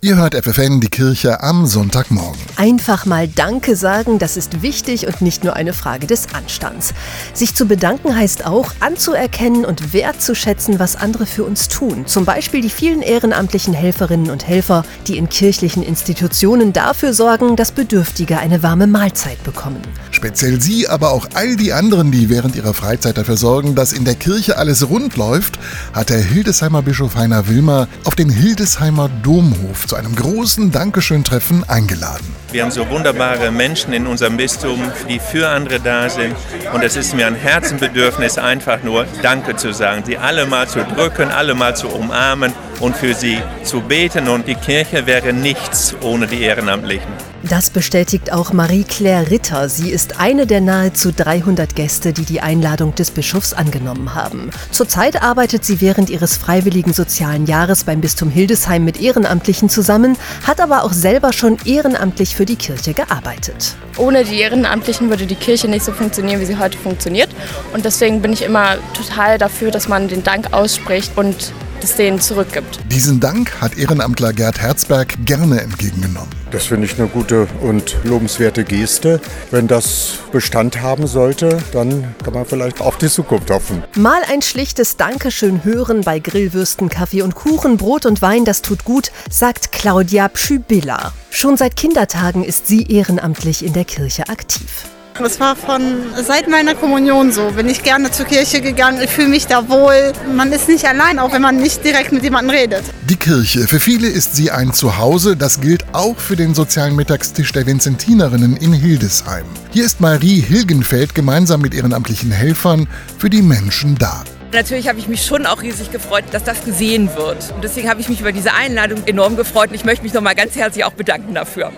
Ihr hört FFN die Kirche am Sonntagmorgen. Einfach mal Danke sagen, das ist wichtig und nicht nur eine Frage des Anstands. Sich zu bedanken heißt auch, anzuerkennen und wertzuschätzen, was andere für uns tun. Zum Beispiel die vielen ehrenamtlichen Helferinnen und Helfer, die in kirchlichen Institutionen dafür sorgen, dass Bedürftige eine warme Mahlzeit bekommen. Speziell Sie, aber auch all die anderen, die während ihrer Freizeit dafür sorgen, dass in der Kirche alles rund läuft, hat der Hildesheimer Bischof Heiner Wilmer auf den Hildesheimer Domhof zu einem großen Dankeschön-Treffen eingeladen. Wir haben so wunderbare Menschen in unserem Bistum, die für andere da sind. Und es ist mir ein Herzenbedürfnis, einfach nur Danke zu sagen, sie alle mal zu drücken, alle mal zu umarmen und für sie zu beten. Und die Kirche wäre nichts ohne die Ehrenamtlichen. Das bestätigt auch Marie-Claire Ritter. Sie ist eine der nahezu 300 Gäste, die die Einladung des Bischofs angenommen haben. Zurzeit arbeitet sie während ihres freiwilligen sozialen Jahres beim Bistum Hildesheim mit Ehrenamtlichen zusammen, hat aber auch selber schon ehrenamtlich für die Kirche gearbeitet. Ohne die Ehrenamtlichen würde die Kirche nicht so funktionieren, wie sie heute funktioniert. Und deswegen bin ich immer total dafür, dass man den Dank ausspricht und es denen zurückgibt. Diesen Dank hat Ehrenamtler Gerd Herzberg gerne entgegengenommen. Das finde ich eine gute und lobenswerte Geste. Wenn das Bestand haben sollte, dann kann man vielleicht auf die Zukunft hoffen. Mal ein schlichtes Dankeschön hören bei Grillwürsten, Kaffee und Kuchen, Brot und Wein, das tut gut, sagt Claudia Pschybilla. Schon seit Kindertagen ist sie ehrenamtlich in der Kirche aktiv. Das war von seit meiner Kommunion so. Bin ich gerne zur Kirche gegangen. Ich fühle mich da wohl. Man ist nicht allein, auch wenn man nicht direkt mit jemandem redet. Die Kirche. Für viele ist sie ein Zuhause. Das gilt auch für den sozialen Mittagstisch der Vinzentinerinnen in Hildesheim. Hier ist Marie Hilgenfeld gemeinsam mit ehrenamtlichen Helfern für die Menschen da. Natürlich habe ich mich schon auch riesig gefreut, dass das gesehen wird. Und deswegen habe ich mich über diese Einladung enorm gefreut und ich möchte mich nochmal ganz herzlich auch bedanken dafür.